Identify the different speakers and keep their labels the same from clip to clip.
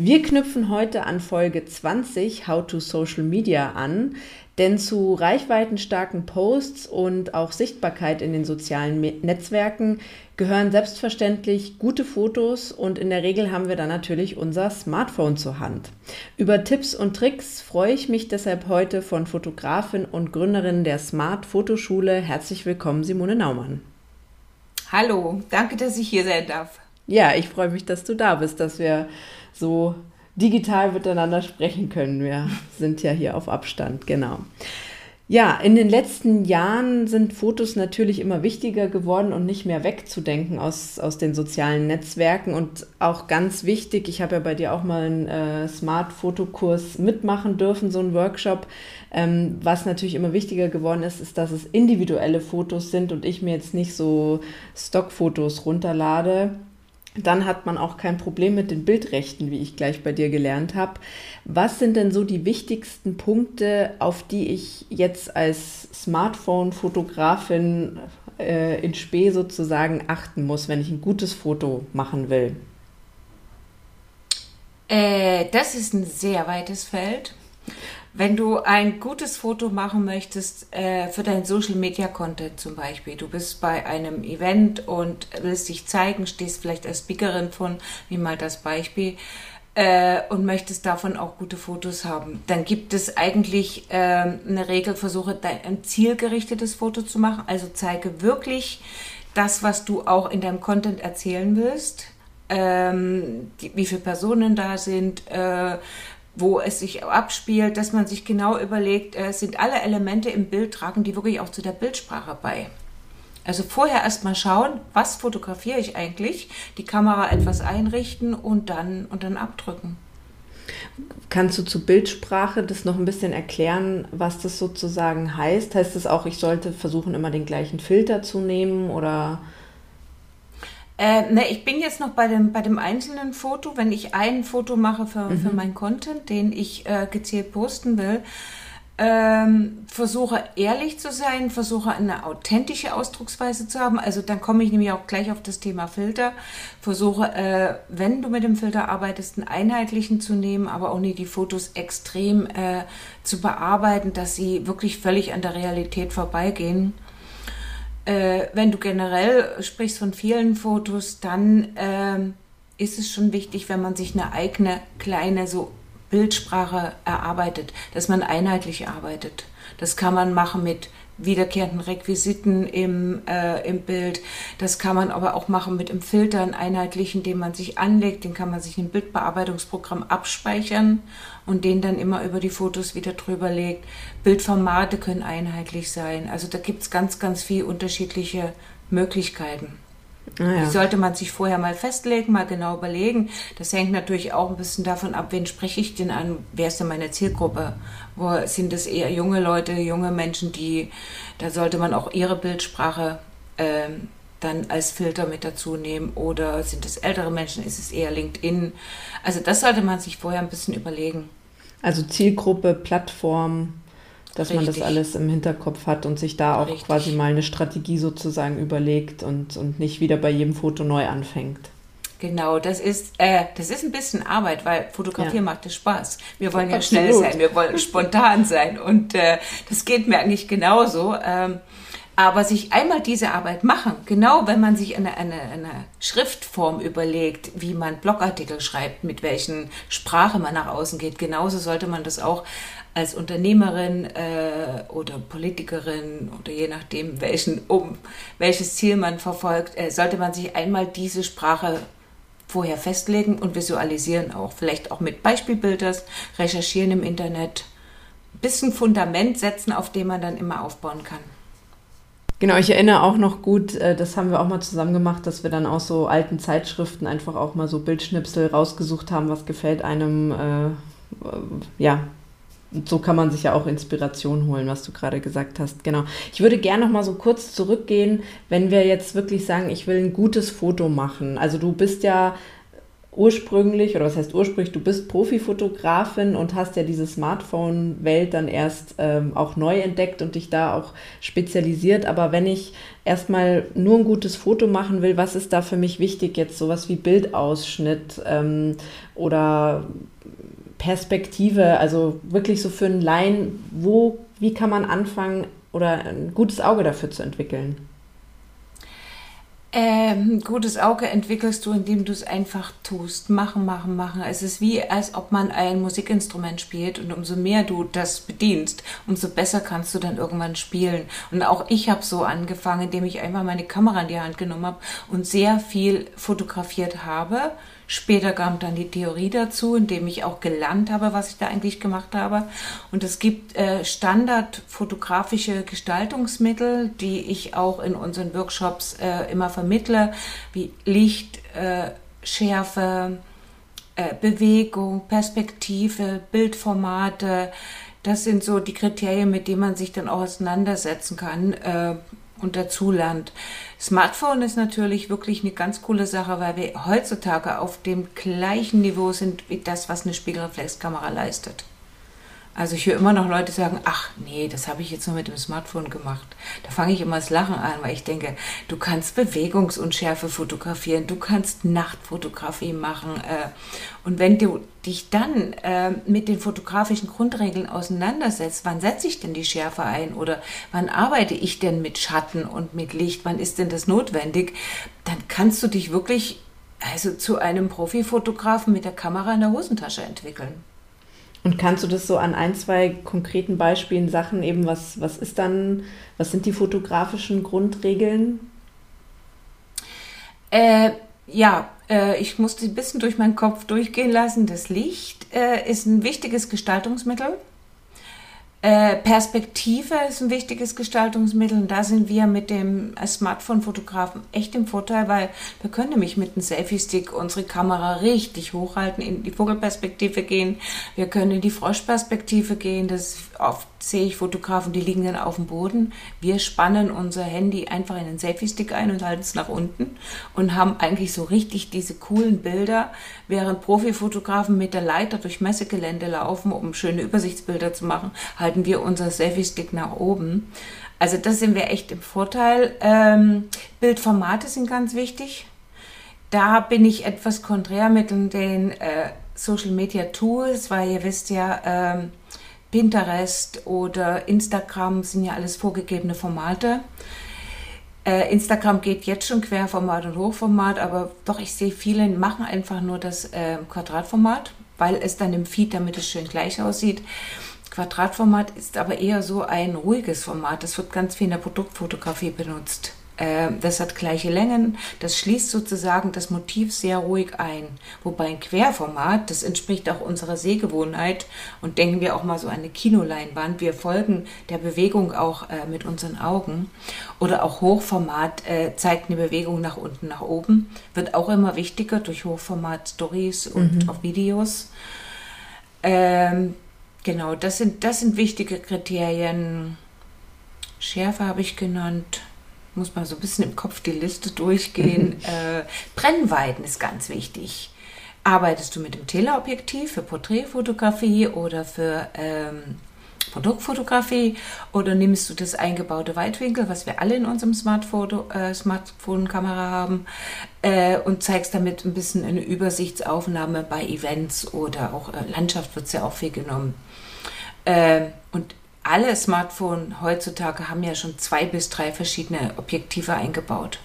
Speaker 1: Wir knüpfen heute an Folge 20 How to Social Media an, denn zu reichweitenstarken Posts und auch Sichtbarkeit in den sozialen Netzwerken gehören selbstverständlich gute Fotos und in der Regel haben wir dann natürlich unser Smartphone zur Hand. Über Tipps und Tricks freue ich mich deshalb heute von Fotografin und Gründerin der Smart Fotoschule. Herzlich willkommen, Simone Naumann.
Speaker 2: Hallo, danke, dass ich hier sein darf.
Speaker 1: Ja, ich freue mich, dass du da bist, dass wir so digital miteinander sprechen können. Wir sind ja hier auf Abstand, genau. Ja, in den letzten Jahren sind Fotos natürlich immer wichtiger geworden und nicht mehr wegzudenken aus, aus den sozialen Netzwerken. Und auch ganz wichtig, ich habe ja bei dir auch mal einen äh, Smart-Fotokurs mitmachen dürfen, so einen Workshop. Ähm, was natürlich immer wichtiger geworden ist, ist, dass es individuelle Fotos sind und ich mir jetzt nicht so Stockfotos runterlade dann hat man auch kein Problem mit den Bildrechten, wie ich gleich bei dir gelernt habe. Was sind denn so die wichtigsten Punkte, auf die ich jetzt als Smartphone-Fotografin äh, in Spee sozusagen achten muss, wenn ich ein gutes Foto machen will?
Speaker 2: Äh, das ist ein sehr weites Feld. Wenn du ein gutes Foto machen möchtest äh, für deinen Social Media Content zum Beispiel, du bist bei einem Event und willst dich zeigen, stehst vielleicht als Speakerin von, wie mal das Beispiel, äh, und möchtest davon auch gute Fotos haben, dann gibt es eigentlich äh, eine Regel, versuche ein zielgerichtetes Foto zu machen. Also zeige wirklich das, was du auch in deinem Content erzählen willst. Ähm, die, wie viele Personen da sind, äh, wo es sich abspielt, dass man sich genau überlegt, äh, sind alle Elemente im Bild, tragen die wirklich auch zu der Bildsprache bei. Also vorher erstmal schauen, was fotografiere ich eigentlich, die Kamera etwas einrichten und dann, und dann abdrücken.
Speaker 1: Kannst du zur Bildsprache das noch ein bisschen erklären, was das sozusagen heißt? Heißt es auch, ich sollte versuchen, immer den gleichen Filter zu nehmen oder
Speaker 2: äh, ne, ich bin jetzt noch bei dem, bei dem einzelnen Foto. Wenn ich ein Foto mache für, mhm. für meinen Content, den ich äh, gezielt posten will, ähm, versuche ehrlich zu sein, versuche eine authentische Ausdrucksweise zu haben. Also dann komme ich nämlich auch gleich auf das Thema Filter. Versuche, äh, wenn du mit dem Filter arbeitest, einen einheitlichen zu nehmen, aber auch nicht die Fotos extrem äh, zu bearbeiten, dass sie wirklich völlig an der Realität vorbeigehen äh, wenn du generell sprichst von vielen Fotos, dann äh, ist es schon wichtig, wenn man sich eine eigene kleine so Bildsprache erarbeitet, dass man einheitlich arbeitet. Das kann man machen mit wiederkehrenden Requisiten im, äh, im Bild. Das kann man aber auch machen mit einem Filter, einen einheitlichen, den man sich anlegt. Den kann man sich im Bildbearbeitungsprogramm abspeichern und den dann immer über die Fotos wieder drüber legt. Bildformate können einheitlich sein. Also da gibt es ganz, ganz viele unterschiedliche Möglichkeiten. Ah, ja. Die sollte man sich vorher mal festlegen, mal genau überlegen. Das hängt natürlich auch ein bisschen davon ab, wen spreche ich denn an, wer ist denn meine Zielgruppe? Wo sind es eher junge Leute, junge Menschen, die, da sollte man auch ihre Bildsprache ähm, dann als Filter mit dazu nehmen oder sind es ältere Menschen, ist es eher LinkedIn? Also das sollte man sich vorher ein bisschen überlegen.
Speaker 1: Also Zielgruppe, Plattform, dass Richtig. man das alles im Hinterkopf hat und sich da auch Richtig. quasi mal eine Strategie sozusagen überlegt und, und nicht wieder bei jedem Foto neu anfängt.
Speaker 2: Genau, das ist, äh, das ist ein bisschen Arbeit, weil Fotografieren ja. macht es Spaß. Wir wollen ja schnell sein, wir wollen spontan sein und äh, das geht mir eigentlich genauso. Ähm, Aber sich einmal diese Arbeit machen, genau wenn man sich eine, eine, eine Schriftform überlegt, wie man Blogartikel schreibt, mit welchen Sprache man nach außen geht, genauso sollte man das auch als Unternehmerin äh, oder Politikerin oder je nachdem, welchen, um welches Ziel man verfolgt, äh, sollte man sich einmal diese Sprache vorher festlegen und visualisieren auch. Vielleicht auch mit Beispielbildern, recherchieren im Internet, bisschen Fundament setzen, auf dem man dann immer aufbauen kann.
Speaker 1: Genau, ich erinnere auch noch gut, äh, das haben wir auch mal zusammen gemacht, dass wir dann aus so alten Zeitschriften einfach auch mal so Bildschnipsel rausgesucht haben, was gefällt einem, äh, ja, und so kann man sich ja auch Inspiration holen, was du gerade gesagt hast. Genau. Ich würde gerne noch mal so kurz zurückgehen, wenn wir jetzt wirklich sagen, ich will ein gutes Foto machen. Also du bist ja ursprünglich, oder was heißt ursprünglich, du bist Profifotografin und hast ja diese Smartphone-Welt dann erst ähm, auch neu entdeckt und dich da auch spezialisiert. Aber wenn ich erstmal nur ein gutes Foto machen will, was ist da für mich wichtig jetzt? Sowas wie Bildausschnitt ähm, oder Perspektive, also wirklich so für einen Laien, wo, wie kann man anfangen oder ein gutes Auge dafür zu entwickeln?
Speaker 2: Ähm, gutes Auge entwickelst du, indem du es einfach tust. Machen, machen, machen. Es ist wie, als ob man ein Musikinstrument spielt und umso mehr du das bedienst, umso besser kannst du dann irgendwann spielen. Und auch ich habe so angefangen, indem ich einfach meine Kamera in die Hand genommen habe und sehr viel fotografiert habe Später kam dann die Theorie dazu, indem ich auch gelernt habe, was ich da eigentlich gemacht habe. Und es gibt äh, standardfotografische Gestaltungsmittel, die ich auch in unseren Workshops äh, immer vermittle, wie Licht, äh, Schärfe, äh, Bewegung, Perspektive, Bildformate. Das sind so die Kriterien, mit denen man sich dann auch auseinandersetzen kann und dazulernt. Smartphone ist natürlich wirklich eine ganz coole Sache, weil wir heutzutage auf dem gleichen Niveau sind wie das, was eine Spiegelreflexkamera leistet. Also ich höre immer noch Leute sagen, ach nee, das habe ich jetzt nur mit dem Smartphone gemacht. Da fange ich immer das Lachen an, weil ich denke, du kannst Bewegungsunschärfe fotografieren, du kannst Nachtfotografie machen. Äh, und wenn du dich dann äh, mit den fotografischen Grundregeln auseinandersetzt, wann setze ich denn die Schärfe ein oder wann arbeite ich denn mit Schatten und mit Licht, wann ist denn das notwendig, dann kannst du dich wirklich also zu einem Profifotografen mit der Kamera in der Hosentasche entwickeln.
Speaker 1: Und kannst du das so an ein, zwei konkreten Beispielen Sachen eben, was, was ist dann, was sind die fotografischen Grundregeln?
Speaker 2: Äh, ja, äh, ich musste ein bisschen durch meinen Kopf durchgehen lassen. Das Licht äh, ist ein wichtiges Gestaltungsmittel. Äh, Perspektive ist ein wichtiges Gestaltungsmittel und da sind wir mit dem Smartphone-Fotografen echt im Vorteil, weil wir können nämlich mit einem Selfie-Stick unsere Kamera richtig hochhalten, in die Vogelperspektive gehen, wir können in die Froschperspektive gehen, das oft sehe ich Fotografen, die liegen dann auf dem Boden, wir spannen unser Handy einfach in den Selfie-Stick ein und halten es nach unten und haben eigentlich so richtig diese coolen Bilder, während Profifotografen mit der Leiter durch Messegelände laufen, um schöne Übersichtsbilder zu machen, halten wir unser Selfie-Stick nach oben. Also das sind wir echt im Vorteil. Ähm, Bildformate sind ganz wichtig. Da bin ich etwas konträr mit den äh, Social Media Tools, weil ihr wisst ja, ähm, Pinterest oder Instagram sind ja alles vorgegebene Formate. Äh, Instagram geht jetzt schon Querformat und Hochformat, aber doch, ich sehe viele machen einfach nur das äh, Quadratformat, weil es dann im Feed, damit es schön gleich aussieht. Quadratformat ist aber eher so ein ruhiges Format. Das wird ganz viel in der Produktfotografie benutzt. Ähm, das hat gleiche Längen. Das schließt sozusagen das Motiv sehr ruhig ein. Wobei ein Querformat, das entspricht auch unserer Sehgewohnheit und denken wir auch mal so an eine Kinoleinwand. Wir folgen der Bewegung auch äh, mit unseren Augen. Oder auch Hochformat äh, zeigt eine Bewegung nach unten, nach oben. Wird auch immer wichtiger durch Hochformat-Stories und mhm. auch Videos. Ähm, Genau, das sind, das sind wichtige Kriterien. Schärfe habe ich genannt. Muss mal so ein bisschen im Kopf die Liste durchgehen. äh, Brennweiten ist ganz wichtig. Arbeitest du mit dem Teleobjektiv für Porträtfotografie oder für ähm, Produktfotografie oder nimmst du das eingebaute Weitwinkel, was wir alle in unserem äh, Smartphone-Kamera haben äh, und zeigst damit ein bisschen eine Übersichtsaufnahme bei Events oder auch äh, Landschaft wird ja auch viel genommen. Äh, und alle Smartphones heutzutage haben ja schon zwei bis drei verschiedene Objektive eingebaut.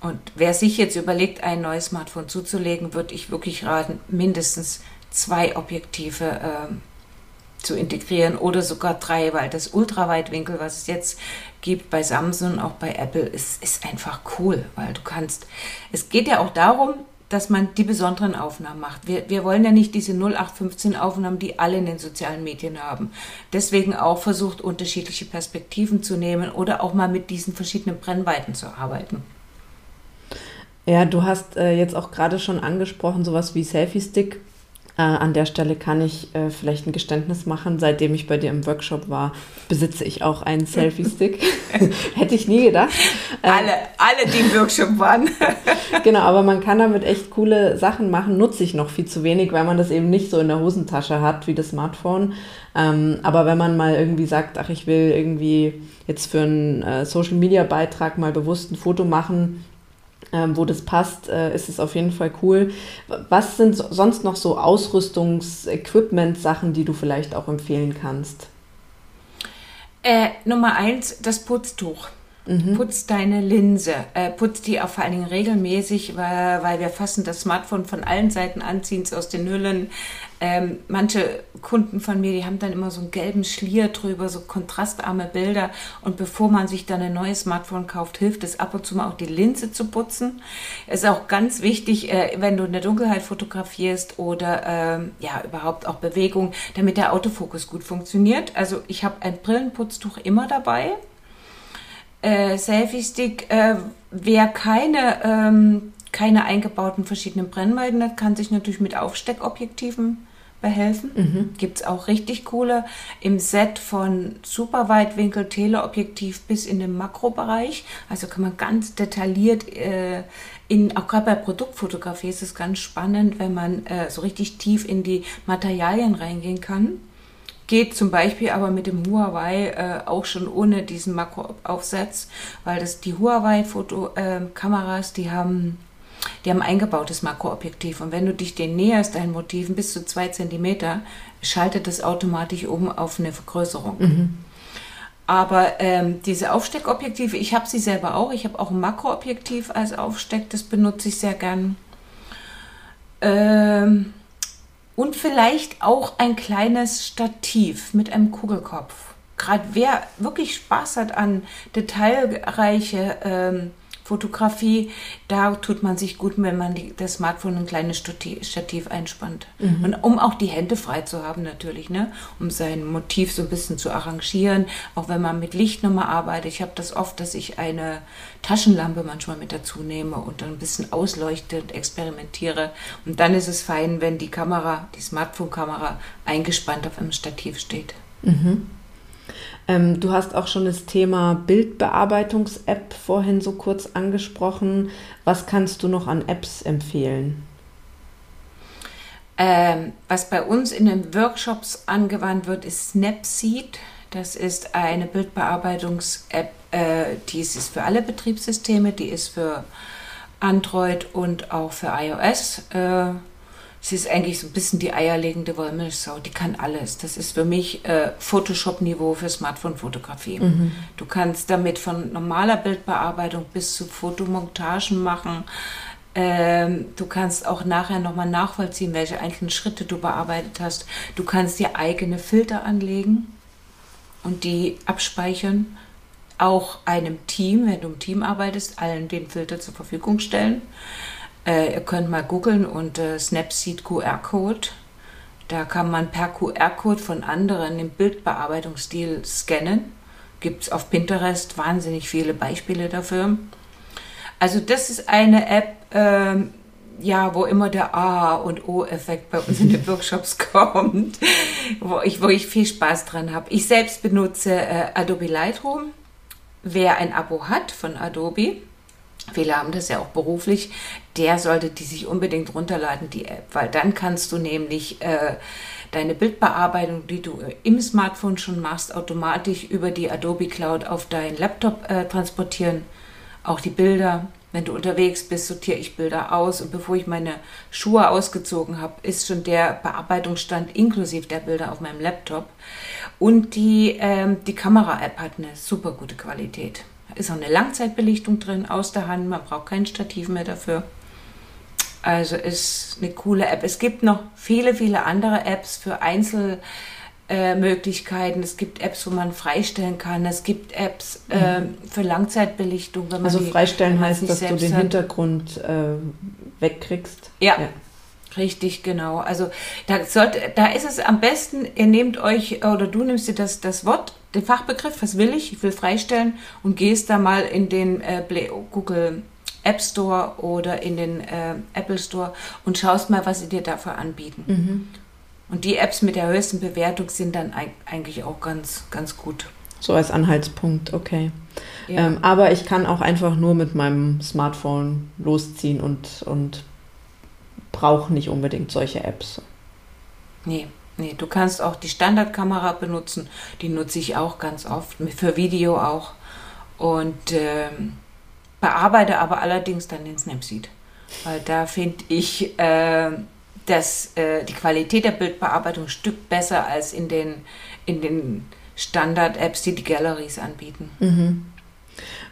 Speaker 2: Und wer sich jetzt überlegt, ein neues Smartphone zuzulegen, würde ich wirklich raten, mindestens zwei Objektive äh, zu integrieren oder sogar drei, weil das Ultraweitwinkel, was es jetzt gibt bei Samsung, auch bei Apple, ist, ist einfach cool, weil du kannst, es geht ja auch darum, dass man die besonderen Aufnahmen macht. Wir, wir wollen ja nicht diese 0815 Aufnahmen, die alle in den sozialen Medien haben. Deswegen auch versucht, unterschiedliche Perspektiven zu nehmen oder auch mal mit diesen verschiedenen Brennweiten zu arbeiten.
Speaker 1: Ja, du hast äh, jetzt auch gerade schon angesprochen, sowas wie Selfie-Stick äh, an der Stelle kann ich äh, vielleicht ein Geständnis machen. Seitdem ich bei dir im Workshop war, besitze ich auch einen Selfie-Stick. Hätte ich nie gedacht.
Speaker 2: Äh, alle, alle, die im Workshop waren.
Speaker 1: genau, aber man kann damit echt coole Sachen machen. Nutze ich noch viel zu wenig, weil man das eben nicht so in der Hosentasche hat wie das Smartphone. Ähm, aber wenn man mal irgendwie sagt, ach, ich will irgendwie jetzt für einen äh, Social-Media-Beitrag mal bewusst ein Foto machen, ähm, wo das passt, äh, ist es auf jeden Fall cool. Was sind so, sonst noch so Ausrüstungs-Equipment-Sachen, die du vielleicht auch empfehlen kannst?
Speaker 2: Äh, Nummer eins, das Putztuch. Mhm. Putz deine Linse. Äh, putz die auch vor allen Dingen regelmäßig, weil, weil wir fassen das Smartphone von allen Seiten an, ziehen es aus den Hüllen. Ähm, manche Kunden von mir, die haben dann immer so einen gelben Schlier drüber, so kontrastarme Bilder. Und bevor man sich dann ein neues Smartphone kauft, hilft es ab und zu mal auch die Linse zu putzen. Ist auch ganz wichtig, äh, wenn du in der Dunkelheit fotografierst oder ähm, ja überhaupt auch Bewegung, damit der Autofokus gut funktioniert. Also ich habe ein Brillenputztuch immer dabei äh, Selfie-Stick, äh, wer keine, ähm, keine eingebauten verschiedenen Brennweiten hat, kann sich natürlich mit Aufsteckobjektiven behelfen. Mhm. Gibt es auch richtig coole im Set von Superweitwinkel, Teleobjektiv bis in den Makrobereich. Also kann man ganz detailliert äh, in, auch gerade bei Produktfotografie ist es ganz spannend, wenn man äh, so richtig tief in die Materialien reingehen kann. Geht zum Beispiel aber mit dem Huawei äh, auch schon ohne diesen Makroaufsatz, weil das die Huawei-Fotokameras, äh, die haben die haben eingebautes Makroobjektiv und wenn du dich den näherst, deinen Motiven bis zu zwei Zentimeter, schaltet das automatisch oben auf eine Vergrößerung. Mhm. Aber ähm, diese Aufsteckobjektive, ich habe sie selber auch. Ich habe auch ein Makroobjektiv als Aufsteck, das benutze ich sehr gern. Ähm, und vielleicht auch ein kleines Stativ mit einem Kugelkopf. Gerade wer wirklich Spaß hat an detailreiche ähm, Fotografie, da tut man sich gut, wenn man die, das Smartphone ein kleines Stativ einspannt. Mhm. Und um auch die Hände frei zu haben natürlich, ne? um sein Motiv so ein bisschen zu arrangieren, auch wenn man mit Licht nochmal arbeitet. Ich habe das oft, dass ich eine Taschenlampe manchmal mit dazu nehme und dann ein bisschen ausleuchte und experimentiere. Und dann ist es fein, wenn die Kamera, die Smartphone-Kamera eingespannt auf einem Stativ steht.
Speaker 1: Mhm. Ähm, du hast auch schon das Thema Bildbearbeitungs-App vorhin so kurz angesprochen. Was kannst du noch an Apps empfehlen?
Speaker 2: Ähm, was bei uns in den Workshops angewandt wird, ist Snapseed. Das ist eine Bildbearbeitungs-App, äh, die ist für alle Betriebssysteme, die ist für Android und auch für iOS. Äh, sie ist eigentlich so ein bisschen die eierlegende Wollmilchsau. Die kann alles. Das ist für mich äh, Photoshop-Niveau für Smartphone-Fotografie. Mhm. Du kannst damit von normaler Bildbearbeitung bis zu Fotomontagen machen. Ähm, du kannst auch nachher nochmal nachvollziehen, welche einzelnen Schritte du bearbeitet hast. Du kannst dir eigene Filter anlegen und die abspeichern. Auch einem Team, wenn du im Team arbeitest, allen den Filter zur Verfügung stellen. Äh, ihr könnt mal googeln und äh, Snapseed QR-Code. Da kann man per QR-Code von anderen im Bildbearbeitungsstil scannen. Gibt es auf Pinterest wahnsinnig viele Beispiele dafür. Also das ist eine App, ähm, ja, wo immer der A und O-Effekt bei uns in den Workshops kommt, wo ich, wo ich viel Spaß dran habe. Ich selbst benutze äh, Adobe Lightroom. Wer ein Abo hat von Adobe, viele haben das ja auch beruflich, der sollte die sich unbedingt runterladen, die App, weil dann kannst du nämlich äh, deine Bildbearbeitung, die du im Smartphone schon machst, automatisch über die Adobe Cloud auf deinen Laptop äh, transportieren. Auch die Bilder. Wenn du unterwegs bist, sortiere ich Bilder aus und bevor ich meine Schuhe ausgezogen habe, ist schon der Bearbeitungsstand inklusive der Bilder auf meinem Laptop. Und die, ähm, die Kamera-App hat eine super gute Qualität. Ist auch eine Langzeitbelichtung drin aus der Hand, man braucht kein Stativ mehr dafür. Also ist eine coole App. Es gibt noch viele, viele andere Apps für Einzel- äh. Es gibt Apps, wo man freistellen kann. Es gibt Apps äh, für Langzeitbelichtung.
Speaker 1: Wenn man also freistellen die, heißt, dass du den. Hintergrund äh, wegkriegst.
Speaker 2: Ja. ja. Richtig, genau. Also da, sollte, da ist es am besten, ihr nehmt euch oder du nimmst dir das, das Wort, den Fachbegriff, was will ich, ich will freistellen und gehst da mal in den äh, Google App Store oder in den äh, Apple Store und schaust mal, was sie dir dafür anbieten. Mhm. Und die Apps mit der höchsten Bewertung sind dann eigentlich auch ganz, ganz gut.
Speaker 1: So als Anhaltspunkt, okay. Ja. Ähm, aber ich kann auch einfach nur mit meinem Smartphone losziehen und, und brauche nicht unbedingt solche Apps.
Speaker 2: Nee, nee, du kannst auch die Standardkamera benutzen. Die nutze ich auch ganz oft, für Video auch. Und ähm, bearbeite aber allerdings dann den Snapseed. Weil da finde ich, äh, dass äh, die Qualität der Bildbearbeitung ein Stück besser als in den, in den Standard-Apps, die die Galleries anbieten.
Speaker 1: Mhm.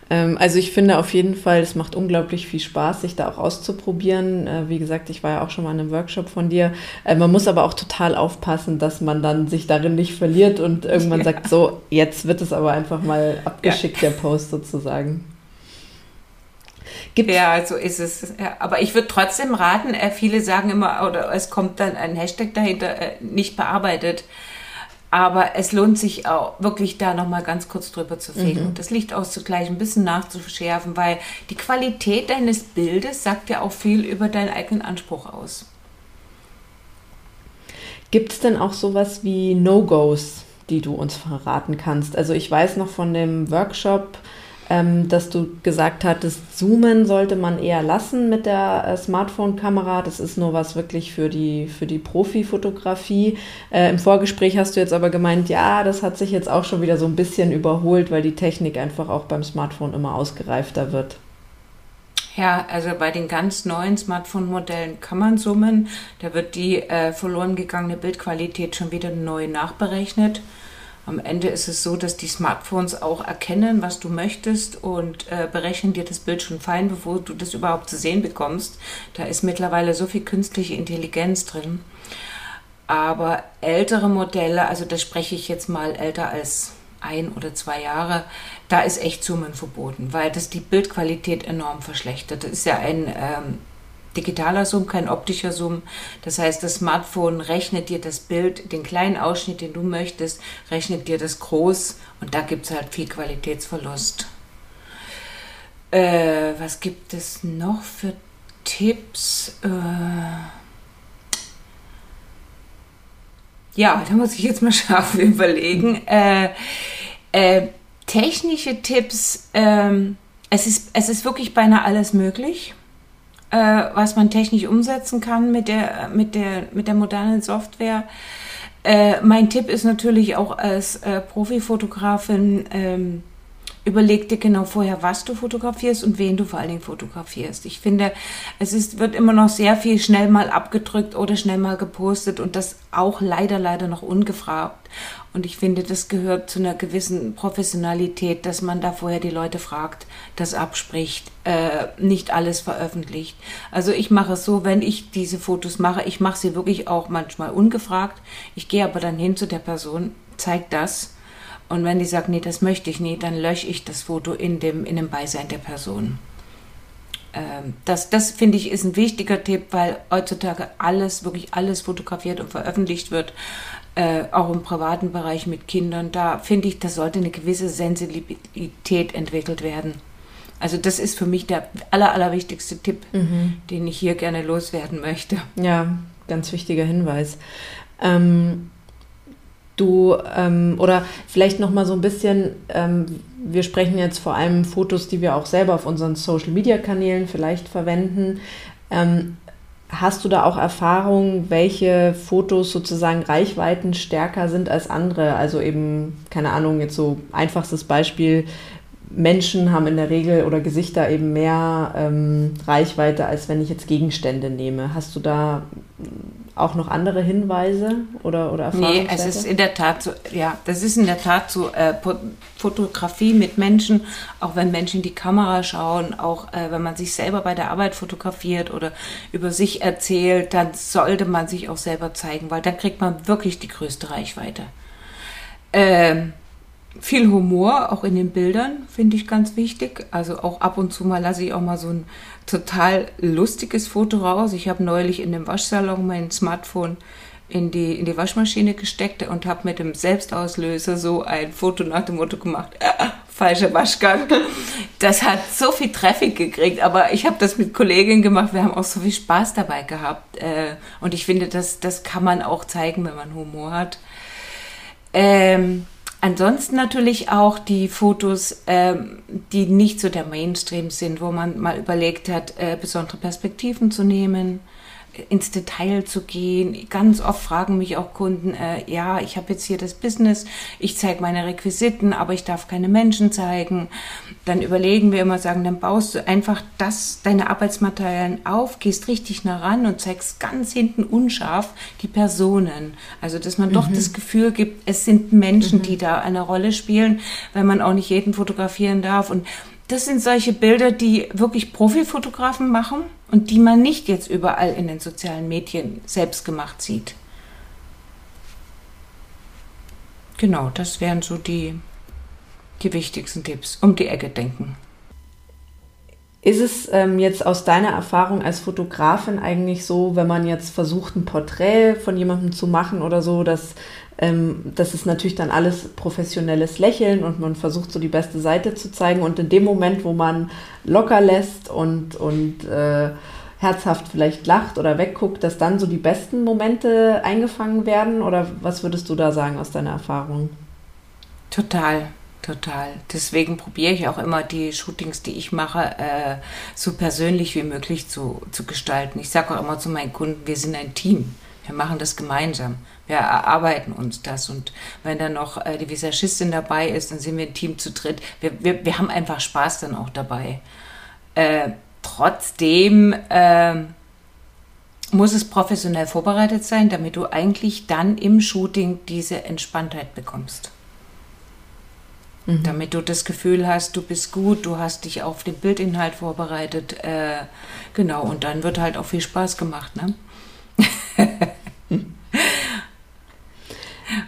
Speaker 1: Ähm, also ich finde auf jeden Fall, es macht unglaublich viel Spaß, sich da auch auszuprobieren. Äh, wie gesagt, ich war ja auch schon mal in einem Workshop von dir. Äh, man muss aber auch total aufpassen, dass man dann sich darin nicht verliert und irgendwann ja. sagt, so, jetzt wird es aber einfach mal abgeschickt, ja. der Post sozusagen.
Speaker 2: Gibt ja, so ist es. Ja, aber ich würde trotzdem raten, äh, viele sagen immer, oder es kommt dann ein Hashtag dahinter, äh, nicht bearbeitet. Aber es lohnt sich auch wirklich da nochmal ganz kurz drüber zu fegen mhm. und das Licht auszugleichen, ein bisschen nachzuschärfen, weil die Qualität deines Bildes sagt ja auch viel über deinen eigenen Anspruch aus.
Speaker 1: Gibt es denn auch sowas wie No-Gos, die du uns verraten kannst? Also ich weiß noch von dem Workshop, ähm, dass du gesagt hattest, zoomen sollte man eher lassen mit der äh, Smartphone-Kamera. Das ist nur was wirklich für die, für die Profi-Fotografie. Äh, Im Vorgespräch hast du jetzt aber gemeint, ja, das hat sich jetzt auch schon wieder so ein bisschen überholt, weil die Technik einfach auch beim Smartphone immer ausgereifter wird.
Speaker 2: Ja, also bei den ganz neuen Smartphone-Modellen kann man zoomen. Da wird die äh, verloren gegangene Bildqualität schon wieder neu nachberechnet. Am Ende ist es so, dass die Smartphones auch erkennen, was du möchtest und äh, berechnen dir das Bild schon fein, bevor du das überhaupt zu sehen bekommst. Da ist mittlerweile so viel künstliche Intelligenz drin. Aber ältere Modelle, also da spreche ich jetzt mal älter als ein oder zwei Jahre, da ist echt Zoomen verboten, weil das die Bildqualität enorm verschlechtert. Das ist ja ein ähm, digitaler Zoom, kein optischer Zoom. Das heißt, das Smartphone rechnet dir das Bild, den kleinen Ausschnitt, den du möchtest, rechnet dir das groß und da gibt es halt viel Qualitätsverlust. Äh, was gibt es noch für Tipps? Äh, ja, da muss ich jetzt mal scharf überlegen. Äh, äh, technische Tipps, ähm, es, ist, es ist wirklich beinahe alles möglich äh, was man technisch umsetzen kann mit der, mit der, mit der modernen Software. Äh, mein Tipp ist natürlich auch als äh, Profifotografin, ähm, überleg dir genau vorher, was du fotografierst und wen du vor allen Dingen fotografierst. Ich finde, es ist, wird immer noch sehr viel schnell mal abgedrückt oder schnell mal gepostet und das auch leider, leider noch ungefragt. Und ich finde, das gehört zu einer gewissen Professionalität, dass man da vorher die Leute fragt, das abspricht, äh, nicht alles veröffentlicht. Also ich mache es so, wenn ich diese Fotos mache, ich mache sie wirklich auch manchmal ungefragt. Ich gehe aber dann hin zu der Person, zeige das. Und wenn die sagt, nee, das möchte ich nicht, dann lösche ich das Foto in dem, in dem Beisein der Person. Ähm, das, das finde ich ist ein wichtiger Tipp, weil heutzutage alles, wirklich alles fotografiert und veröffentlicht wird äh, auch im privaten Bereich mit Kindern, da finde ich, da sollte eine gewisse Sensibilität entwickelt werden. Also das ist für mich der aller, allerwichtigste Tipp, mhm. den ich hier gerne loswerden möchte.
Speaker 1: Ja, ganz wichtiger Hinweis. Ähm, du ähm, oder vielleicht noch mal so ein bisschen. Ähm, wir sprechen jetzt vor allem Fotos, die wir auch selber auf unseren Social Media Kanälen vielleicht verwenden. Ähm, Hast du da auch Erfahrung, welche Fotos sozusagen Reichweiten stärker sind als andere? Also eben, keine Ahnung, jetzt so einfachstes Beispiel, Menschen haben in der Regel oder Gesichter eben mehr ähm, Reichweite, als wenn ich jetzt Gegenstände nehme. Hast du da auch noch andere Hinweise oder, oder
Speaker 2: Erfahrungen? Nee, es ist in der Tat so, ja, das ist in der Tat so äh, Fotografie mit Menschen, auch wenn Menschen in die Kamera schauen, auch äh, wenn man sich selber bei der Arbeit fotografiert oder über sich erzählt, dann sollte man sich auch selber zeigen, weil dann kriegt man wirklich die größte Reichweite. Ähm, viel Humor, auch in den Bildern, finde ich ganz wichtig. Also auch ab und zu mal lasse ich auch mal so ein total lustiges Foto raus. Ich habe neulich in dem Waschsalon mein Smartphone in die, in die Waschmaschine gesteckt und habe mit dem Selbstauslöser so ein Foto nach dem Motto gemacht, äh, falscher Waschgang. Das hat so viel Traffic gekriegt, aber ich habe das mit Kolleginnen gemacht, wir haben auch so viel Spaß dabei gehabt. Äh, und ich finde, das, das kann man auch zeigen, wenn man Humor hat. Ähm, Ansonsten natürlich auch die Fotos, ähm, die nicht so der Mainstream sind, wo man mal überlegt hat, äh, besondere Perspektiven zu nehmen ins Detail zu gehen. Ganz oft fragen mich auch Kunden, äh, ja, ich habe jetzt hier das Business, ich zeige meine Requisiten, aber ich darf keine Menschen zeigen. Dann überlegen wir immer, sagen, dann baust du einfach das, deine Arbeitsmaterialien auf, gehst richtig nah ran und zeigst ganz hinten unscharf die Personen. Also, dass man mhm. doch das Gefühl gibt, es sind Menschen, mhm. die da eine Rolle spielen, weil man auch nicht jeden fotografieren darf. Und das sind solche Bilder, die wirklich Profifotografen machen und die man nicht jetzt überall in den sozialen Medien selbst gemacht sieht. Genau, das wären so die, die wichtigsten Tipps. Um die Ecke denken.
Speaker 1: Ist es ähm, jetzt aus deiner Erfahrung als Fotografin eigentlich so, wenn man jetzt versucht, ein Porträt von jemandem zu machen oder so, dass ähm, das ist natürlich dann alles professionelles Lächeln und man versucht so die beste Seite zu zeigen. Und in dem Moment, wo man locker lässt und, und äh, herzhaft vielleicht lacht oder wegguckt, dass dann so die besten Momente eingefangen werden? Oder was würdest du da sagen aus deiner Erfahrung?
Speaker 2: Total. Total. Deswegen probiere ich auch immer die Shootings, die ich mache, äh, so persönlich wie möglich zu, zu gestalten. Ich sage auch immer zu meinen Kunden, wir sind ein Team. Wir machen das gemeinsam wir erarbeiten uns das. Und wenn dann noch äh, die Visagistin dabei ist, dann sind wir ein Team zu dritt. Wir, wir, wir haben einfach Spaß dann auch dabei. Äh, trotzdem äh, muss es professionell vorbereitet sein, damit du eigentlich dann im Shooting diese Entspanntheit bekommst. Mhm. Damit du das Gefühl hast, du bist gut, du hast dich auf den Bildinhalt vorbereitet. Äh, genau, und dann wird halt auch viel Spaß gemacht. Ne?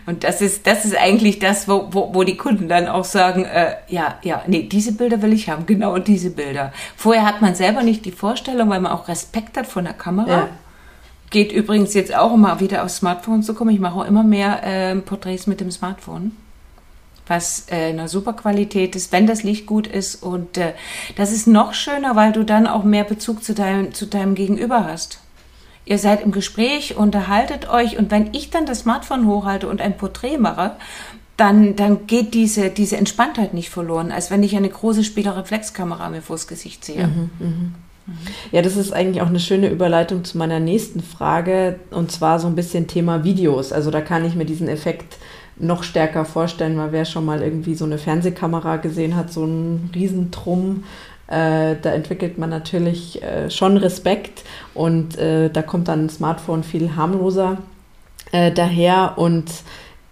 Speaker 2: Und das ist, das ist eigentlich das, wo, wo, wo die Kunden dann auch sagen, äh, ja, ja, nee, diese Bilder will ich haben, genau diese Bilder. Vorher hat man selber nicht die Vorstellung, weil man auch Respekt hat von der Kamera. Ja. Geht übrigens jetzt auch, mal wieder aufs Smartphone zu kommen. Ich mache auch immer mehr äh, Porträts mit dem Smartphone was äh, eine super Qualität ist, wenn das Licht gut ist. Und äh, das ist noch schöner, weil du dann auch mehr Bezug zu deinem, zu deinem Gegenüber hast ihr seid im Gespräch, unterhaltet euch und wenn ich dann das Smartphone hochhalte und ein Porträt mache, dann, dann geht diese, diese Entspanntheit nicht verloren, als wenn ich eine große Spiegelreflexkamera mir vors Gesicht sehe. Mhm,
Speaker 1: mhm. Ja, das ist eigentlich auch eine schöne Überleitung zu meiner nächsten Frage und zwar so ein bisschen Thema Videos. Also da kann ich mir diesen Effekt noch stärker vorstellen, weil wer schon mal irgendwie so eine Fernsehkamera gesehen hat, so einen Riesentrumm äh, da entwickelt man natürlich äh, schon Respekt und äh, da kommt dann ein Smartphone viel harmloser äh, daher und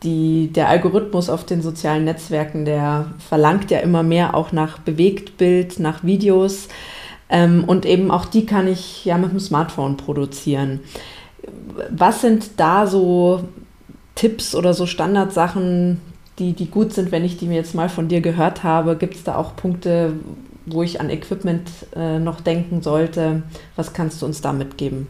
Speaker 1: die, der Algorithmus auf den sozialen Netzwerken, der verlangt ja immer mehr auch nach Bewegtbild, nach Videos ähm, und eben auch die kann ich ja mit dem Smartphone produzieren. Was sind da so Tipps oder so Standardsachen, die, die gut sind, wenn ich die mir jetzt mal von dir gehört habe? Gibt es da auch Punkte, wo ich an Equipment äh, noch denken sollte. Was kannst du uns da mitgeben?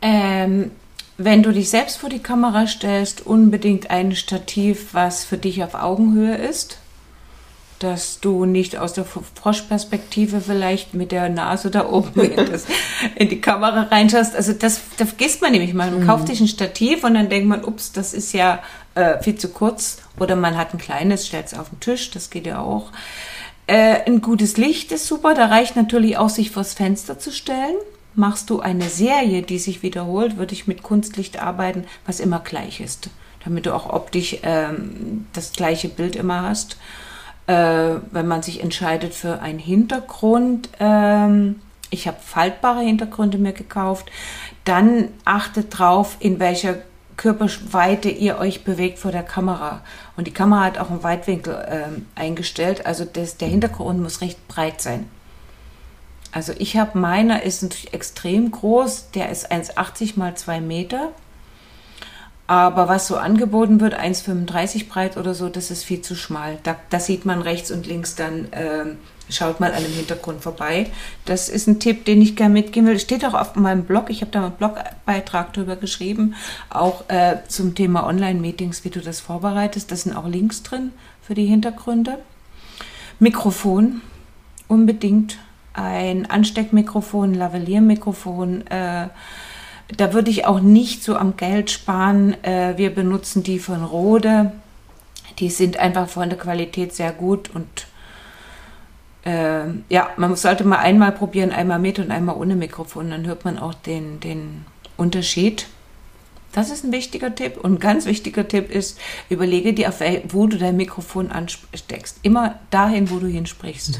Speaker 2: Ähm, wenn du dich selbst vor die Kamera stellst, unbedingt ein Stativ, was für dich auf Augenhöhe ist. Dass du nicht aus der Froschperspektive vielleicht mit der Nase da oben in, das, in die Kamera reinschaust. Also das, das vergisst man nämlich mal. Man mhm. kauft sich ein Stativ und dann denkt man, ups, das ist ja äh, viel zu kurz. Oder man hat ein kleines, stellt es auf den Tisch, das geht ja auch. Äh, ein gutes Licht ist super. Da reicht natürlich auch, sich vors Fenster zu stellen. Machst du eine Serie, die sich wiederholt, würde ich mit Kunstlicht arbeiten, was immer gleich ist, damit du auch optisch ähm, das gleiche Bild immer hast. Äh, wenn man sich entscheidet für einen Hintergrund. Ähm, ich habe faltbare Hintergründe mir gekauft. Dann achtet drauf, in welcher Körperweite ihr euch bewegt vor der Kamera. Und die Kamera hat auch einen Weitwinkel äh, eingestellt. Also das, der Hintergrund muss recht breit sein. Also ich habe meiner ist natürlich extrem groß. Der ist 1,80 mal 2 Meter. Aber was so angeboten wird, 1,35 breit oder so, das ist viel zu schmal. Da, da sieht man rechts und links dann, äh, schaut mal an dem Hintergrund vorbei. Das ist ein Tipp, den ich gerne mitgeben will. Steht auch auf meinem Blog. Ich habe da einen Blogbeitrag drüber geschrieben, auch äh, zum Thema Online-Meetings, wie du das vorbereitest. Da sind auch Links drin für die Hintergründe. Mikrofon, unbedingt ein Ansteckmikrofon, Lavalliermikrofon. Äh, da würde ich auch nicht so am Geld sparen. Äh, wir benutzen die von Rode. Die sind einfach von der Qualität sehr gut und äh, ja, man sollte mal einmal probieren, einmal mit und einmal ohne Mikrofon, dann hört man auch den, den Unterschied. Das ist ein wichtiger Tipp. Und ein ganz wichtiger Tipp ist, überlege dir, wo du dein Mikrofon ansteckst. Immer dahin, wo du hinsprichst.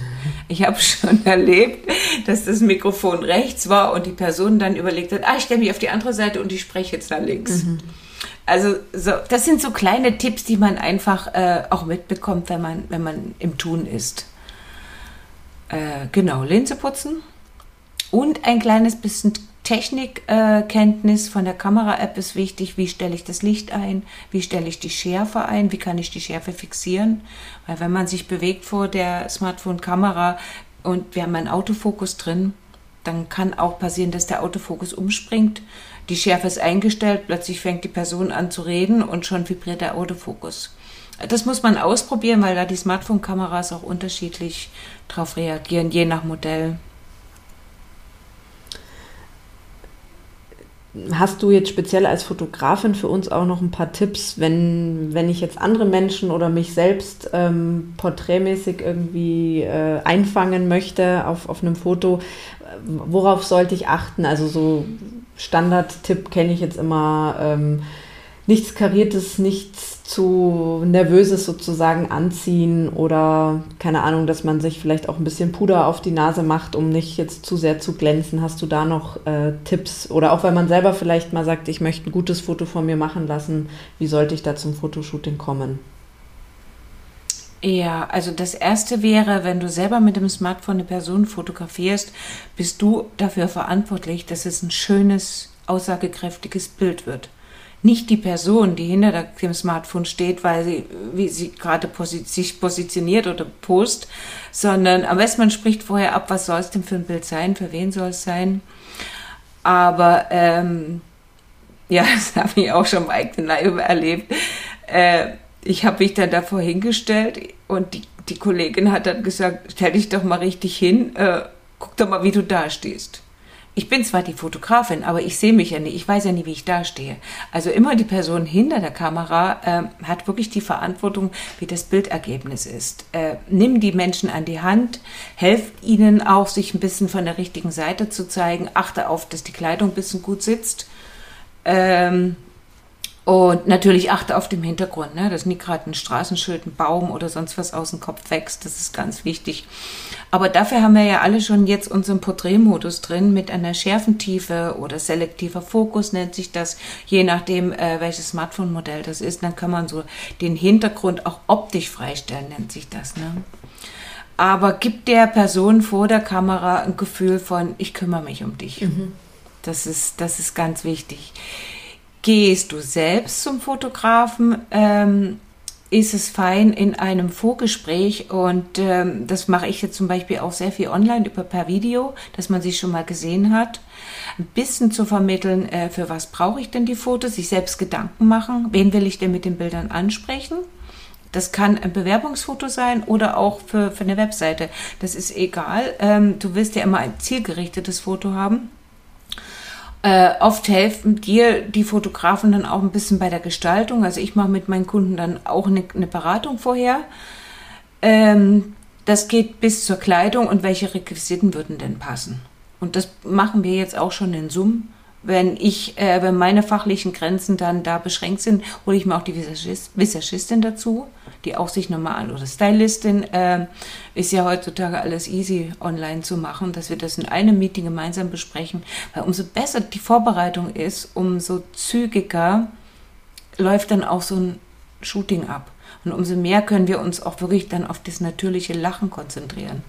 Speaker 2: Ich habe schon erlebt, dass das Mikrofon rechts war und die Person dann überlegt hat, ah, ich stelle mich auf die andere Seite und ich spreche jetzt nach links. Mhm. Also so, das sind so kleine Tipps, die man einfach äh, auch mitbekommt, wenn man, wenn man im Tun ist. Äh, genau, Linse putzen und ein kleines bisschen Technikkenntnis von der Kamera-App ist wichtig. Wie stelle ich das Licht ein? Wie stelle ich die Schärfe ein? Wie kann ich die Schärfe fixieren? Weil wenn man sich bewegt vor der Smartphone-Kamera und wir haben einen Autofokus drin, dann kann auch passieren, dass der Autofokus umspringt. Die Schärfe ist eingestellt, plötzlich fängt die Person an zu reden und schon vibriert der Autofokus. Das muss man ausprobieren, weil da die Smartphone-Kameras auch unterschiedlich darauf reagieren, je nach Modell.
Speaker 1: Hast du jetzt speziell als Fotografin für uns auch noch ein paar Tipps, wenn, wenn ich jetzt andere Menschen oder mich selbst ähm, porträtmäßig irgendwie äh, einfangen möchte auf, auf einem Foto? Worauf sollte ich achten? Also so Standard-Tipp kenne ich jetzt immer, ähm, nichts Kariertes, nichts zu nervöses sozusagen anziehen oder keine Ahnung, dass man sich vielleicht auch ein bisschen Puder auf die Nase macht, um nicht jetzt zu sehr zu glänzen. Hast du da noch äh, Tipps? Oder auch wenn man selber vielleicht mal sagt, ich möchte ein gutes Foto von mir machen lassen, wie sollte ich da zum Fotoshooting kommen?
Speaker 2: Ja, also das erste wäre, wenn du selber mit dem Smartphone eine Person fotografierst, bist du dafür verantwortlich, dass es ein schönes, aussagekräftiges Bild wird nicht die Person, die hinter dem Smartphone steht, weil sie, wie sie gerade posi sich positioniert oder post, sondern am besten man spricht vorher ab, was soll es denn für ein Bild sein, für wen soll es sein. Aber ähm, ja, das habe ich auch schon im eigenen Leib erlebt. Äh, ich habe mich dann davor hingestellt und die, die Kollegin hat dann gesagt, stell dich doch mal richtig hin, äh, guck doch mal, wie du da stehst ich bin zwar die Fotografin, aber ich sehe mich ja nicht, ich weiß ja nie, wie ich dastehe. Also immer die Person hinter der Kamera äh, hat wirklich die Verantwortung, wie das Bildergebnis ist. Äh, nimm die Menschen an die Hand, helf ihnen auch, sich ein bisschen von der richtigen Seite zu zeigen, achte auf, dass die Kleidung ein bisschen gut sitzt. Ähm, und natürlich achte auf den Hintergrund, ne? dass nie gerade ein Straßenschild, ein Baum oder sonst was aus dem Kopf wächst. Das ist ganz wichtig. Aber dafür haben wir ja alle schon jetzt unseren Porträtmodus drin mit einer Schärfentiefe oder selektiver Fokus nennt sich das, je nachdem, äh, welches Smartphone-Modell das ist. Dann kann man so den Hintergrund auch optisch freistellen, nennt sich das. Ne? Aber gibt der Person vor der Kamera ein Gefühl von, ich kümmere mich um dich. Mhm. Das, ist, das ist ganz wichtig. Gehst du selbst zum Fotografen, ähm, ist es fein in einem Vorgespräch und ähm, das mache ich jetzt zum Beispiel auch sehr viel online über per Video, dass man sich schon mal gesehen hat, ein bisschen zu vermitteln, äh, für was brauche ich denn die Fotos, sich selbst Gedanken machen, wen will ich denn mit den Bildern ansprechen. Das kann ein Bewerbungsfoto sein oder auch für, für eine Webseite. Das ist egal. Ähm, du willst ja immer ein zielgerichtetes Foto haben. Äh, oft helfen dir die Fotografen dann auch ein bisschen bei der Gestaltung. Also ich mache mit meinen Kunden dann auch eine, eine Beratung vorher. Ähm, das geht bis zur Kleidung und welche Requisiten würden denn passen. Und das machen wir jetzt auch schon in Summen. Wenn ich, äh, wenn meine fachlichen Grenzen dann da beschränkt sind, hole ich mir auch die Visagist, Visagistin dazu, die auch sich nochmal an, oder Stylistin, äh, ist ja heutzutage alles easy online zu machen, dass wir das in einem Meeting gemeinsam besprechen, weil umso besser die Vorbereitung ist, umso zügiger läuft dann auch so ein Shooting ab. Und umso mehr können wir uns auch wirklich dann auf das natürliche Lachen konzentrieren.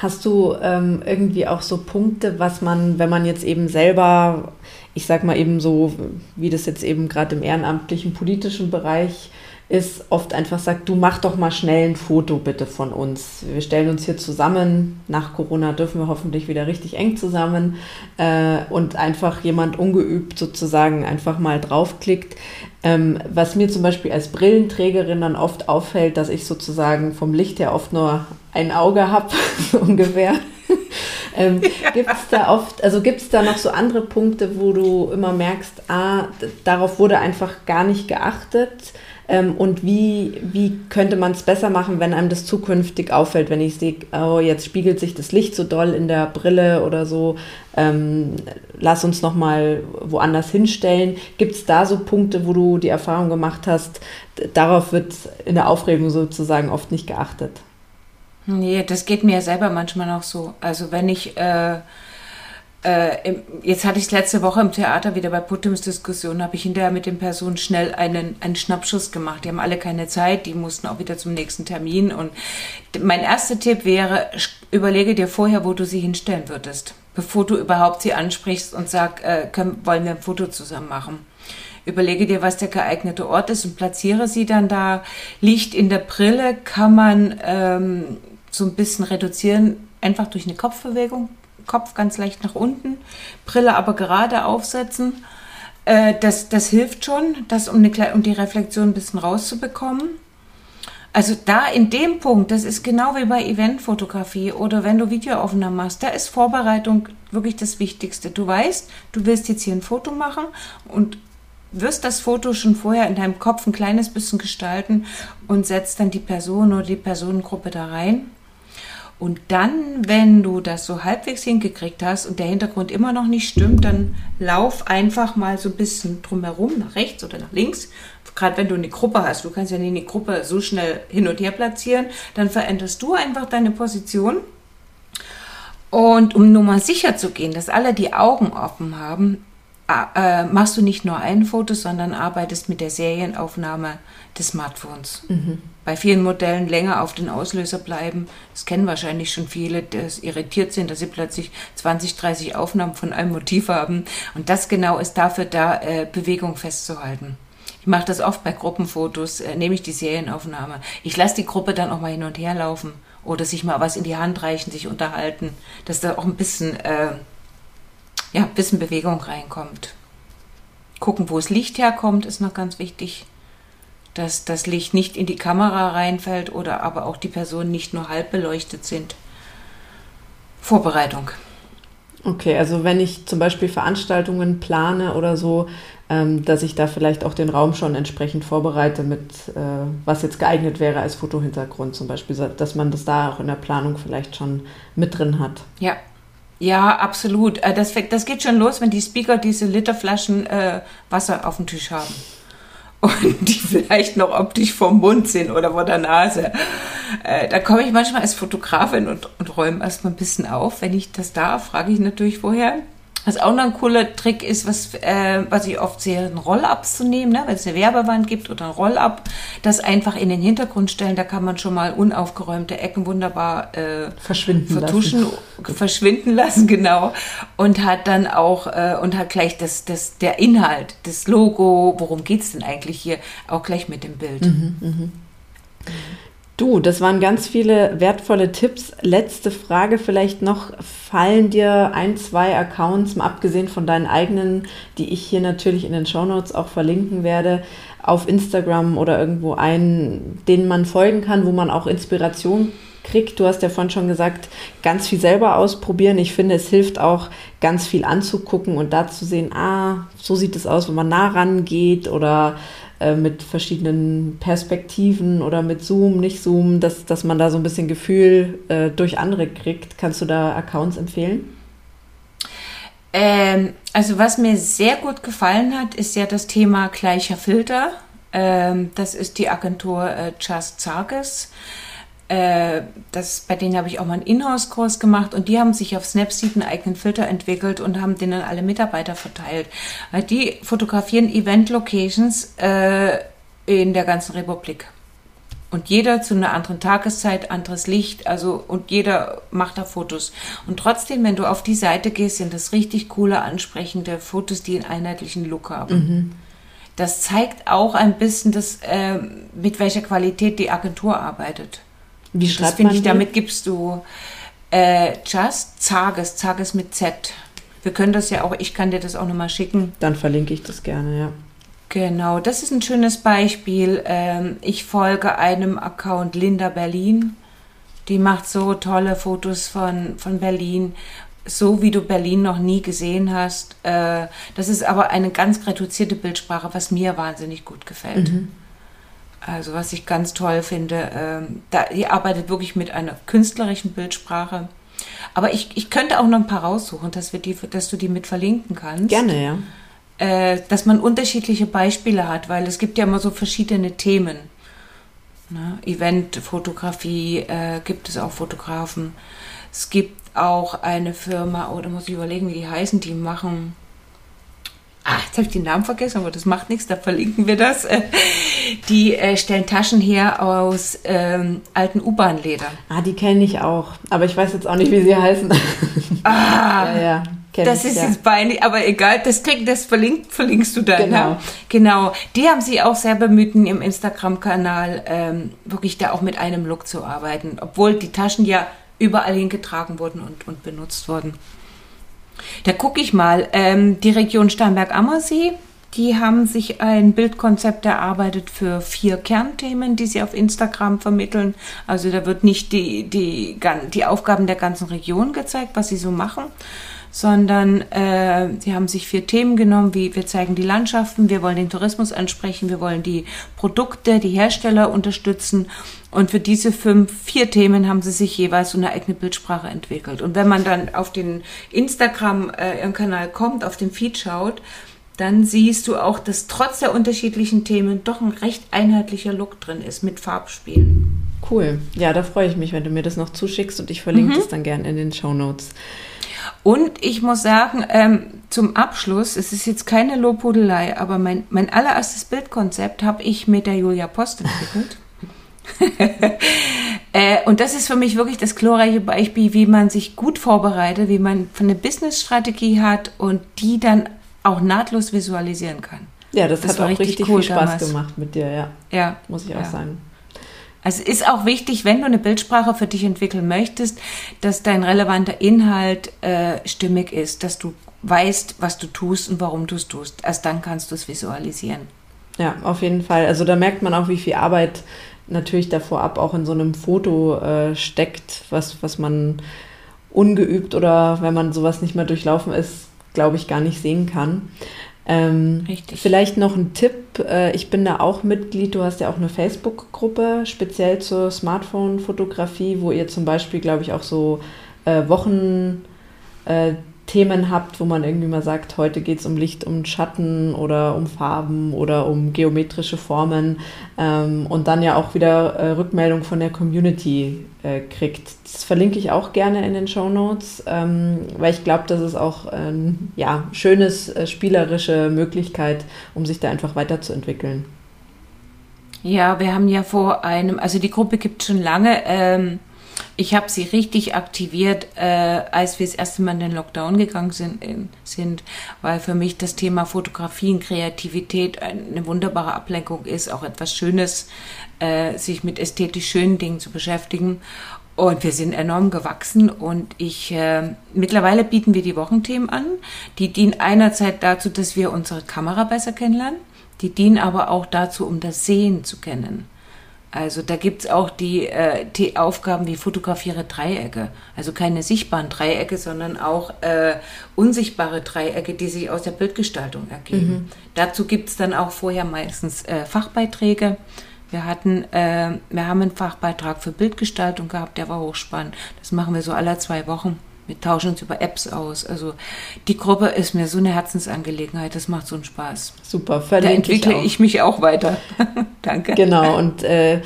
Speaker 1: Hast du ähm, irgendwie auch so Punkte, was man, wenn man jetzt eben selber, ich sag mal eben so, wie das jetzt eben gerade im ehrenamtlichen politischen Bereich ist, oft einfach sagt, du mach doch mal schnell ein Foto bitte von uns. Wir stellen uns hier zusammen. Nach Corona dürfen wir hoffentlich wieder richtig eng zusammen äh, und einfach jemand ungeübt sozusagen einfach mal draufklickt. Ähm, was mir zum Beispiel als Brillenträgerin dann oft auffällt, dass ich sozusagen vom Licht her oft nur ein Auge habe, ungefähr. ähm, ja. Gibt es da oft, also gibt es da noch so andere Punkte, wo du immer merkst, ah, darauf wurde einfach gar nicht geachtet? Ähm, und wie, wie könnte man es besser machen, wenn einem das zukünftig auffällt, wenn ich sehe, oh, jetzt spiegelt sich das Licht so doll in der Brille oder so, ähm, lass uns nochmal woanders hinstellen. Gibt es da so Punkte, wo du die Erfahrung gemacht hast, darauf wird in der Aufregung sozusagen oft nicht geachtet?
Speaker 2: Nee, das geht mir selber manchmal noch so. Also wenn ich... Äh äh, jetzt hatte ich letzte Woche im Theater wieder bei Puttims Diskussion, habe ich hinterher mit den Personen schnell einen, einen Schnappschuss gemacht. Die haben alle keine Zeit, die mussten auch wieder zum nächsten Termin. Und mein erster Tipp wäre, überlege dir vorher, wo du sie hinstellen würdest, bevor du überhaupt sie ansprichst und sag, äh, können, wollen wir ein Foto zusammen machen. Überlege dir, was der geeignete Ort ist und platziere sie dann da. Licht in der Brille kann man ähm, so ein bisschen reduzieren, einfach durch eine Kopfbewegung Kopf ganz leicht nach unten, Brille aber gerade aufsetzen. Äh, das, das hilft schon, das, um, eine, um die Reflexion ein bisschen rauszubekommen. Also da in dem Punkt, das ist genau wie bei Eventfotografie oder wenn du Videoaufnahmen machst, da ist Vorbereitung wirklich das Wichtigste. Du weißt, du willst jetzt hier ein Foto machen und wirst das Foto schon vorher in deinem Kopf ein kleines bisschen gestalten und setzt dann die Person oder die Personengruppe da rein. Und dann, wenn du das so halbwegs hingekriegt hast und der Hintergrund immer noch nicht stimmt, dann lauf einfach mal so ein bisschen drumherum, nach rechts oder nach links. Gerade wenn du eine Gruppe hast, du kannst ja nicht eine Gruppe so schnell hin und her platzieren, dann veränderst du einfach deine Position. Und um nur mal sicher zu gehen, dass alle die Augen offen haben, äh, machst du nicht nur ein Foto, sondern arbeitest mit der Serienaufnahme des Smartphones. Mhm. Bei vielen Modellen länger auf den Auslöser bleiben. Das kennen wahrscheinlich schon viele, die irritiert sind, dass sie plötzlich 20, 30 Aufnahmen von einem Motiv haben. Und das genau ist dafür da, äh, Bewegung festzuhalten. Ich mache das oft bei Gruppenfotos, äh, nehme ich die Serienaufnahme. Ich lasse die Gruppe dann auch mal hin und her laufen oder sich mal was in die Hand reichen, sich unterhalten, dass da auch ein bisschen, äh, ja, ein bisschen Bewegung reinkommt. Gucken, wo das Licht herkommt, ist noch ganz wichtig dass das Licht nicht in die Kamera reinfällt oder aber auch die Personen nicht nur halb beleuchtet sind. Vorbereitung.
Speaker 1: Okay, also wenn ich zum Beispiel Veranstaltungen plane oder so, ähm, dass ich da vielleicht auch den Raum schon entsprechend vorbereite mit, äh, was jetzt geeignet wäre als Fotohintergrund zum Beispiel, dass man das da auch in der Planung vielleicht schon mit drin hat.
Speaker 2: Ja, ja, absolut. Äh, das, das geht schon los, wenn die Speaker diese Literflaschen äh, Wasser auf dem Tisch haben und die vielleicht noch optisch vom Mund sind oder vor der Nase. Äh, da komme ich manchmal als Fotografin und, und räume erstmal ein bisschen auf. Wenn ich das darf, frage ich natürlich vorher, was auch noch ein cooler Trick ist, was, äh, was ich oft sehe, ein Roll-Ups zu nehmen, ne? wenn es eine Werbewand gibt oder ein Roll-Up, das einfach in den Hintergrund stellen, da kann man schon mal unaufgeräumte Ecken wunderbar äh, verschwinden vertuschen, lassen. verschwinden lassen, genau. Und hat dann auch, äh, und hat gleich das, das, der Inhalt, das Logo, worum geht es denn eigentlich hier, auch gleich mit dem Bild. Mhm, mh.
Speaker 1: Du, das waren ganz viele wertvolle Tipps. Letzte Frage vielleicht noch. Fallen dir ein, zwei Accounts, mal abgesehen von deinen eigenen, die ich hier natürlich in den Shownotes auch verlinken werde, auf Instagram oder irgendwo ein, denen man folgen kann, wo man auch Inspiration kriegt? Du hast ja vorhin schon gesagt, ganz viel selber ausprobieren. Ich finde, es hilft auch, ganz viel anzugucken und da zu sehen, ah, so sieht es aus, wenn man nah rangeht oder äh, mit verschiedenen Perspektiven oder mit Zoom, nicht Zoom, dass, dass man da so ein bisschen Gefühl äh, durch andere kriegt. Kannst du da Accounts empfehlen?
Speaker 2: Ähm, also was mir sehr gut gefallen hat, ist ja das Thema gleicher Filter. Ähm, das ist die Agentur äh, Just Zarges. Äh, das, bei denen habe ich auch mal einen Inhouse-Kurs gemacht und die haben sich auf Snapseed einen eigenen Filter entwickelt und haben den an alle Mitarbeiter verteilt. Weil die fotografieren Event-Locations äh, in der ganzen Republik. Und jeder zu einer anderen Tageszeit, anderes Licht, also und jeder macht da Fotos. Und trotzdem, wenn du auf die Seite gehst, sind das richtig coole, ansprechende Fotos, die einen einheitlichen Look haben. Mhm. Das zeigt auch ein bisschen, das, äh, mit welcher Qualität die Agentur arbeitet. Wie schreibt das finde ich, damit gibst du äh, Just Zages, Zages mit Z. Wir können das ja auch, ich kann dir das auch nochmal schicken.
Speaker 1: Dann verlinke ich das gerne, ja.
Speaker 2: Genau, das ist ein schönes Beispiel. Ähm, ich folge einem Account Linda Berlin. Die macht so tolle Fotos von, von Berlin, so wie du Berlin noch nie gesehen hast. Äh, das ist aber eine ganz reduzierte Bildsprache, was mir wahnsinnig gut gefällt. Mhm. Also was ich ganz toll finde, ähm, da, die arbeitet wirklich mit einer künstlerischen Bildsprache. Aber ich, ich könnte auch noch ein paar raussuchen, dass, wir die, dass du die mit verlinken kannst.
Speaker 1: Gerne, ja.
Speaker 2: Äh, dass man unterschiedliche Beispiele hat, weil es gibt ja immer so verschiedene Themen. Ne? Eventfotografie äh, gibt es auch Fotografen. Es gibt auch eine Firma, oder oh, muss ich überlegen, wie die heißen, die machen ah, jetzt habe ich den Namen vergessen, aber das macht nichts, da verlinken wir das. Die äh, stellen Taschen her aus ähm, alten U-Bahn-Leder.
Speaker 1: Ah, die kenne ich auch, aber ich weiß jetzt auch nicht, wie sie heißen.
Speaker 2: Ah, ja, ja. Das ich, ist ja. jetzt peinlich, aber egal, das, krieg, das verlinkt, verlinkst du dann.
Speaker 1: Genau.
Speaker 2: Ja? genau. Die haben sich auch sehr bemüht, im Instagram-Kanal ähm, wirklich da auch mit einem Look zu arbeiten, obwohl die Taschen ja überall hingetragen wurden und, und benutzt wurden. Da gucke ich mal. Ähm, die Region Starnberg-Ammersee, die haben sich ein Bildkonzept erarbeitet für vier Kernthemen, die sie auf Instagram vermitteln. Also da wird nicht die, die, die Aufgaben der ganzen Region gezeigt, was sie so machen, sondern äh, sie haben sich vier Themen genommen, wie wir zeigen die Landschaften, wir wollen den Tourismus ansprechen, wir wollen die Produkte, die Hersteller unterstützen und für diese fünf, vier Themen haben sie sich jeweils so eine eigene Bildsprache entwickelt. Und wenn man dann auf den Instagram-Kanal äh, kommt, auf den Feed schaut, dann siehst du auch, dass trotz der unterschiedlichen Themen doch ein recht einheitlicher Look drin ist mit Farbspielen.
Speaker 1: Cool. Ja, da freue ich mich, wenn du mir das noch zuschickst und ich verlinke mhm. das dann gerne in den Show Notes.
Speaker 2: Und ich muss sagen, ähm, zum Abschluss, es ist jetzt keine Lobhudelei, aber mein, mein allererstes Bildkonzept habe ich mit der Julia Post entwickelt. äh, und das ist für mich wirklich das glorreiche Beispiel, wie man sich gut vorbereitet, wie man eine Business-Strategie hat und die dann auch nahtlos visualisieren kann.
Speaker 1: Ja, das, das hat auch richtig, richtig cool viel Spaß damals. gemacht mit dir, ja.
Speaker 2: Ja.
Speaker 1: Muss ich auch ja. sagen.
Speaker 2: Also es ist auch wichtig, wenn du eine Bildsprache für dich entwickeln möchtest, dass dein relevanter Inhalt äh, stimmig ist, dass du weißt, was du tust und warum du es tust. Erst dann kannst du es visualisieren.
Speaker 1: Ja, auf jeden Fall. Also da merkt man auch, wie viel Arbeit natürlich davor ab auch in so einem Foto äh, steckt, was, was man ungeübt oder wenn man sowas nicht mehr durchlaufen ist, glaube ich, gar nicht sehen kann. Ähm, Richtig. Vielleicht noch ein Tipp. Äh, ich bin da auch Mitglied. Du hast ja auch eine Facebook-Gruppe speziell zur Smartphone-Fotografie, wo ihr zum Beispiel, glaube ich, auch so äh, Wochen äh, Themen habt, wo man irgendwie mal sagt, heute geht es um Licht, um Schatten oder um Farben oder um geometrische Formen ähm, und dann ja auch wieder äh, Rückmeldung von der Community äh, kriegt. Das verlinke ich auch gerne in den Show Notes, ähm, weil ich glaube, das ist auch ein ja, schönes, äh, spielerische Möglichkeit, um sich da einfach weiterzuentwickeln.
Speaker 2: Ja, wir haben ja vor einem, also die Gruppe gibt schon lange. Ähm ich habe sie richtig aktiviert, äh, als wir das erste Mal in den Lockdown gegangen sind, äh, sind, weil für mich das Thema Fotografie und Kreativität eine wunderbare Ablenkung ist, auch etwas Schönes, äh, sich mit ästhetisch schönen Dingen zu beschäftigen. Und wir sind enorm gewachsen und ich äh, mittlerweile bieten wir die Wochenthemen an. Die dienen einerseits dazu, dass wir unsere Kamera besser kennenlernen. Die dienen aber auch dazu, um das Sehen zu kennen. Also da gibt es auch die, äh, die Aufgaben wie fotografiere Dreiecke. Also keine sichtbaren Dreiecke, sondern auch äh, unsichtbare Dreiecke, die sich aus der Bildgestaltung ergeben. Mhm. Dazu gibt es dann auch vorher meistens äh, Fachbeiträge. Wir hatten, äh, wir haben einen Fachbeitrag für Bildgestaltung gehabt, der war hochspannend. Das machen wir so alle zwei Wochen. Wir tauschen uns über Apps aus. Also die Gruppe ist mir so eine Herzensangelegenheit. Das macht so einen Spaß.
Speaker 1: Super,
Speaker 2: Da entwickle ich, ich, mich auch weiter. Danke.
Speaker 1: Genau, und äh,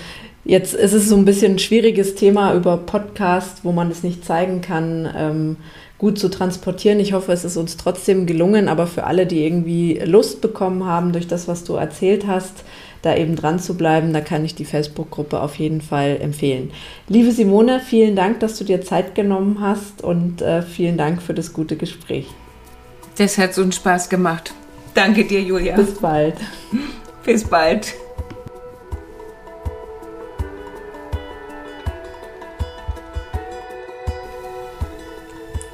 Speaker 1: jetzt ist es so ein bisschen ein schwieriges Thema über Podcast, wo man es nicht zeigen kann. Ähm, gut zu transportieren. Ich hoffe, es ist uns trotzdem gelungen, aber für alle, die irgendwie Lust bekommen haben durch das, was du erzählt hast, da eben dran zu bleiben, da kann ich die Facebook-Gruppe auf jeden Fall empfehlen. Liebe Simone, vielen Dank, dass du dir Zeit genommen hast und äh, vielen Dank für das gute Gespräch.
Speaker 2: Das hat so einen Spaß gemacht. Danke dir, Julia.
Speaker 1: Bis bald.
Speaker 2: Bis bald.